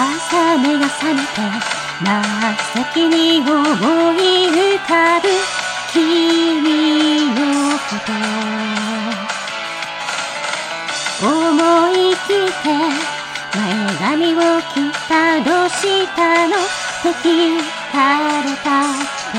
朝目が覚めて真っ先に思い浮かぶ君のこと思い切って前髪を切ったどうしたのと聞かれたって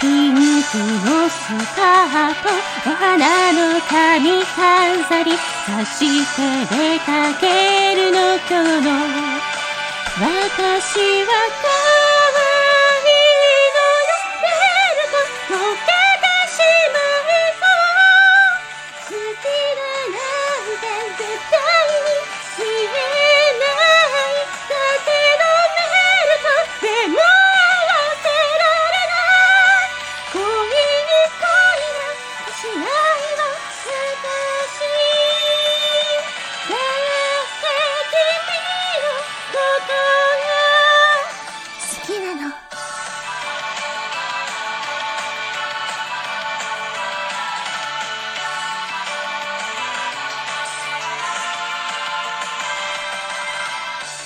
ピンクのスカート。お花の髪飾りそして出かけるの今日の。私は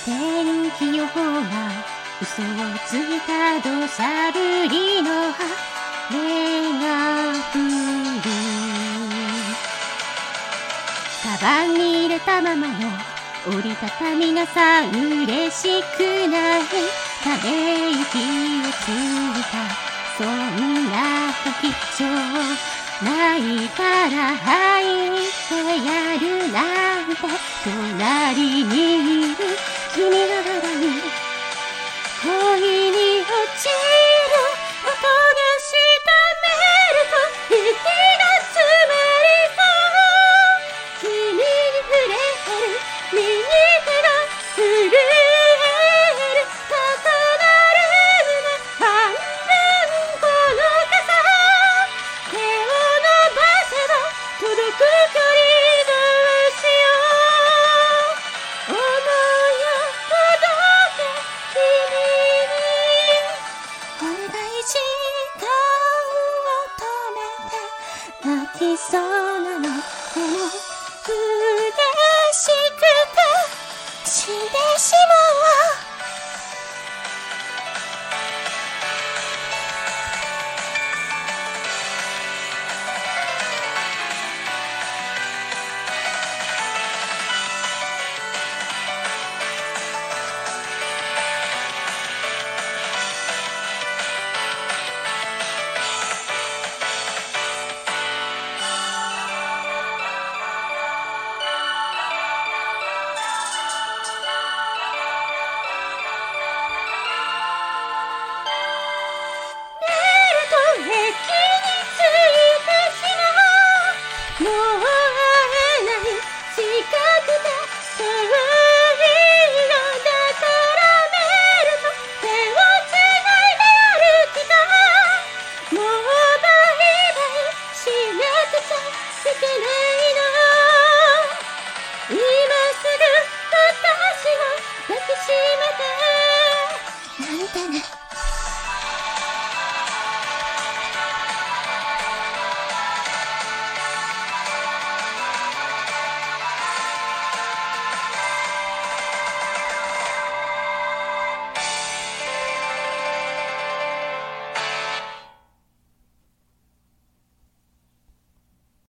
天気予報が嘘をついた土砂降りの雨が降るカバンに入れたままの折りたたみ傘嬉しくないため息をついたそんな時ちょないから入ってやるなんて隣にいる君が笑う恋に落ちる音がしたメルト息が詰まりそう君に触れる右手が震える重なるの半分この傘手を伸ばせば届く距なないの。今すぐ私を抱きしめて。なんてね。